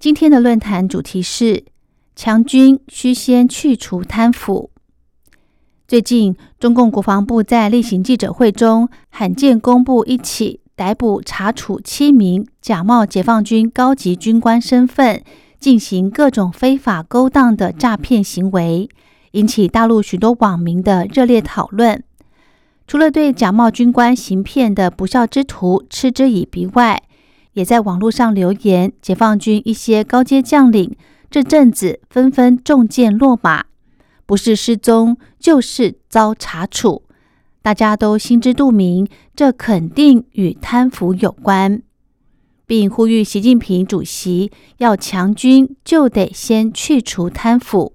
今天的论坛主题是：强军需先去除贪腐。最近，中共国防部在例行记者会中罕见公布一起逮捕查处七名假冒解放军高级军官身份，进行各种非法勾当的诈骗行为，引起大陆许多网民的热烈讨论。除了对假冒军官行骗的不孝之徒嗤之以鼻外，也在网络上留言，解放军一些高阶将领这阵子纷纷中箭落马，不是失踪就是遭查处，大家都心知肚明，这肯定与贪腐有关，并呼吁习近平主席要强军，就得先去除贪腐。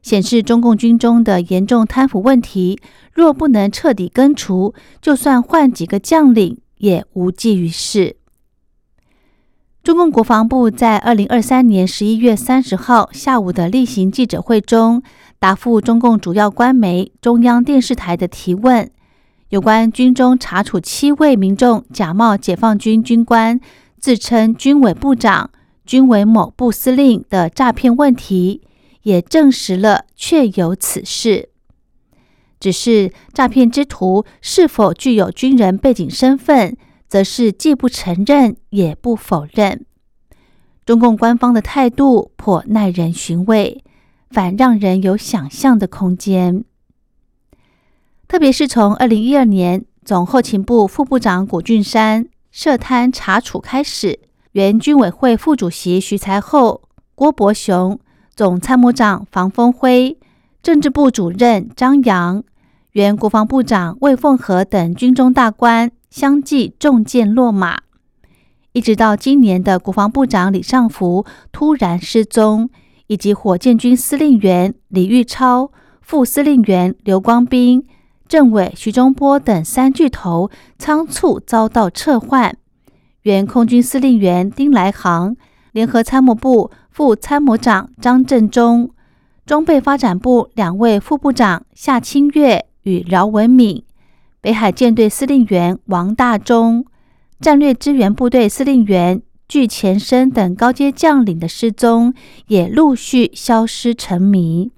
显示中共军中的严重贪腐问题，若不能彻底根除，就算换几个将领也无济于事。中共国防部在二零二三年十一月三十号下午的例行记者会中，答复中共主要官媒中央电视台的提问，有关军中查处七位民众假冒解放军军官，自称军委部长、军委某部司令的诈骗问题。也证实了确有此事，只是诈骗之徒是否具有军人背景身份，则是既不承认也不否认。中共官方的态度颇耐人寻味，反让人有想象的空间。特别是从二零一二年总后勤部副部长谷俊山涉贪查处开始，原军委会副主席徐才厚、郭伯雄。总参谋长房峰辉、政治部主任张扬、原国防部长魏凤和等军中大官相继中箭落马，一直到今年的国防部长李尚福突然失踪，以及火箭军司令员李玉超、副司令员刘光斌、政委徐中波等三巨头仓促遭到撤换，原空军司令员丁来航、联合参谋部。副参谋长张振中、装备发展部两位副部长夏清月与饶文敏、北海舰队司令员王大中、战略支援部队司令员具前生等高阶将领的失踪，也陆续消失成谜。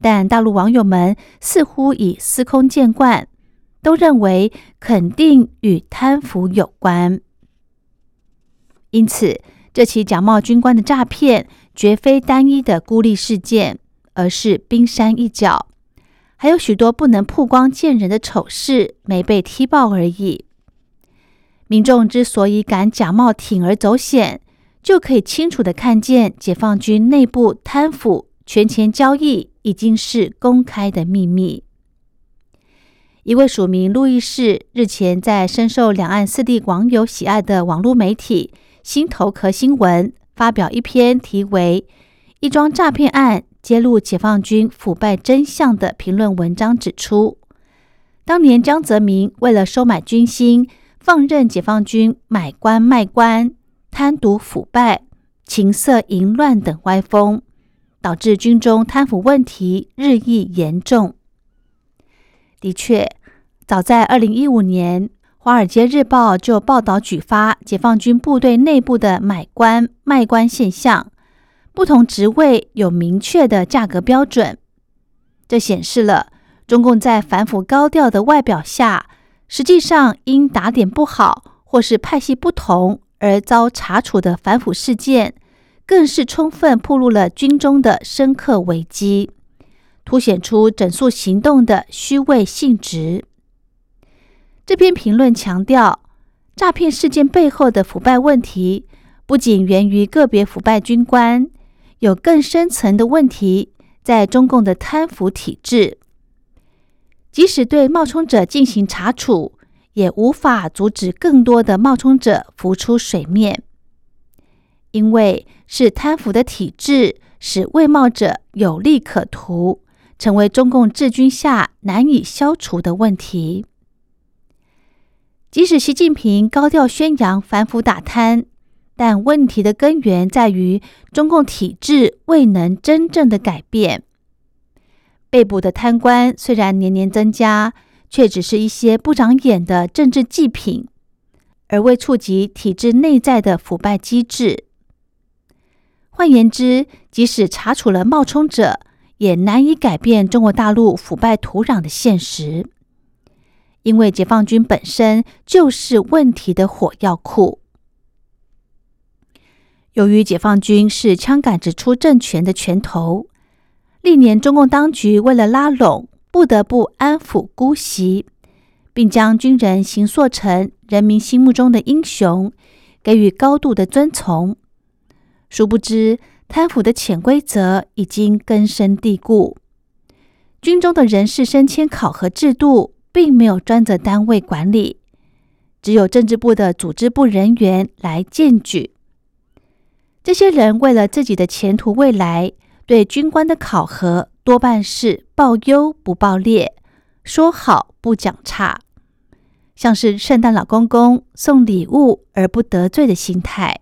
但大陆网友们似乎已司空见惯，都认为肯定与贪腐有关，因此。这起假冒军官的诈骗绝非单一的孤立事件，而是冰山一角，还有许多不能曝光见人的丑事没被踢爆而已。民众之所以敢假冒铤而走险，就可以清楚的看见解放军内部贪腐、权钱交易已经是公开的秘密。一位署名路易士日前在深受两岸四地网友喜爱的网络媒体。新头壳新闻发表一篇题为《一桩诈骗案揭露解放军腐败真相》的评论文章，指出，当年江泽民为了收买军心，放任解放军买官卖官、贪渎腐败、情色淫乱等歪风，导致军中贪腐问题日益严重。的确，早在二零一五年。《华尔街日报》就报道举发解放军部队内部的买官卖官现象，不同职位有明确的价格标准。这显示了中共在反腐高调的外表下，实际上因打点不好或是派系不同而遭查处的反腐事件，更是充分暴露了军中的深刻危机，凸显出整肃行动的虚伪性质。这篇评论强调，诈骗事件背后的腐败问题不仅源于个别腐败军官，有更深层的问题在中共的贪腐体制。即使对冒充者进行查处，也无法阻止更多的冒充者浮出水面。因为是贪腐的体制使未冒者有利可图，成为中共治军下难以消除的问题。即使习近平高调宣扬反腐打贪，但问题的根源在于中共体制未能真正的改变。被捕的贪官虽然年年增加，却只是一些不长眼的政治祭品，而未触及体制内在的腐败机制。换言之，即使查处了冒充者，也难以改变中国大陆腐败土壤的现实，因为解放军本身就是问题的火药库。由于解放军是枪杆子出政权的拳头。历年中共当局为了拉拢，不得不安抚姑息，并将军人形塑成人民心目中的英雄，给予高度的尊崇。殊不知，贪腐的潜规则已经根深蒂固。军中的人事升迁考核制度，并没有专责单位管理，只有政治部的组织部人员来荐举。这些人为了自己的前途未来。对军官的考核多半是报优不报劣，说好不讲差，像是圣诞老公公送礼物而不得罪的心态。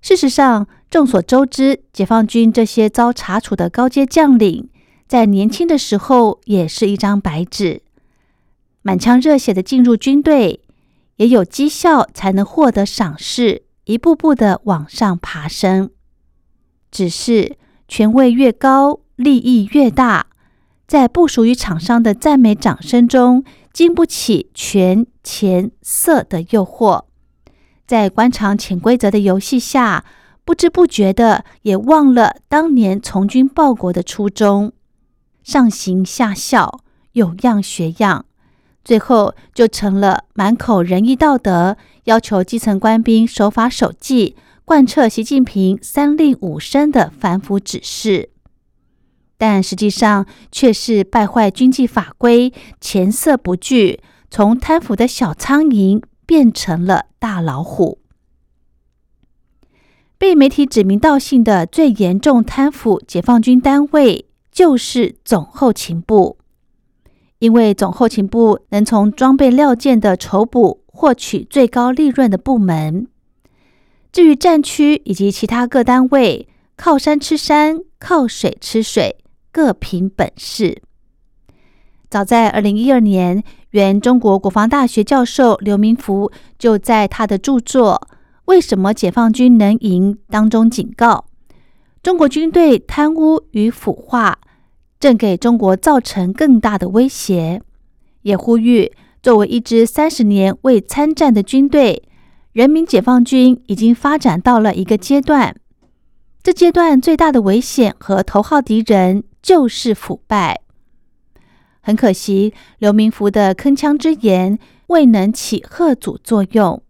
事实上，众所周知，解放军这些遭查处的高阶将领，在年轻的时候也是一张白纸，满腔热血的进入军队，也有绩效才能获得赏识，一步步的往上爬升。只是权位越高，利益越大，在不属于厂商的赞美掌声中，经不起权钱色的诱惑，在官场潜规则的游戏下，不知不觉的也忘了当年从军报国的初衷，上行下效，有样学样，最后就成了满口仁义道德，要求基层官兵守法守纪。贯彻习近平三令五申的反腐指示，但实际上却是败坏军纪法规，前色不惧，从贪腐的小苍蝇变成了大老虎。被媒体指名道姓的最严重贪腐解放军单位，就是总后勤部，因为总后勤部能从装备料件的筹补获取最高利润的部门。至于战区以及其他各单位，靠山吃山，靠水吃水，各凭本事。早在二零一二年，原中国国防大学教授刘明福就在他的著作《为什么解放军能赢》当中警告，中国军队贪污与腐化正给中国造成更大的威胁，也呼吁作为一支三十年未参战的军队。人民解放军已经发展到了一个阶段，这阶段最大的危险和头号敌人就是腐败。很可惜，刘明福的铿锵之言未能起贺阻作用。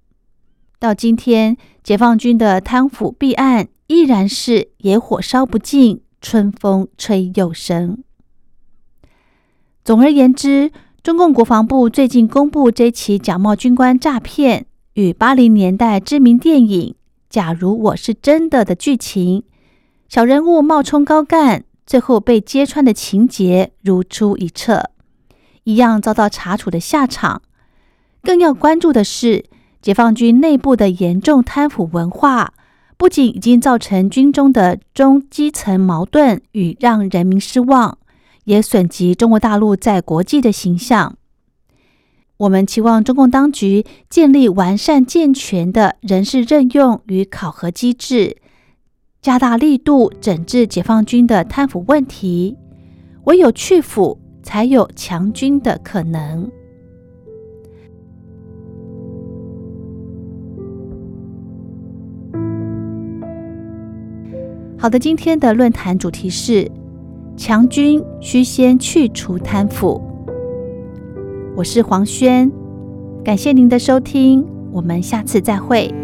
到今天，解放军的贪腐弊案依然是野火烧不尽，春风吹又生。总而言之，中共国防部最近公布这起假冒军官诈骗。与八零年代知名电影《假如我是真的》的剧情，小人物冒充高干，最后被揭穿的情节如出一辙，一样遭到查处的下场。更要关注的是，解放军内部的严重贪腐文化，不仅已经造成军中的中基层矛盾与让人民失望，也损及中国大陆在国际的形象。我们期望中共当局建立完善健全的人事任用与考核机制，加大力度整治解放军的贪腐问题。唯有去腐，才有强军的可能。好的，今天的论坛主题是：强军需先去除贪腐。我是黄轩，感谢您的收听，我们下次再会。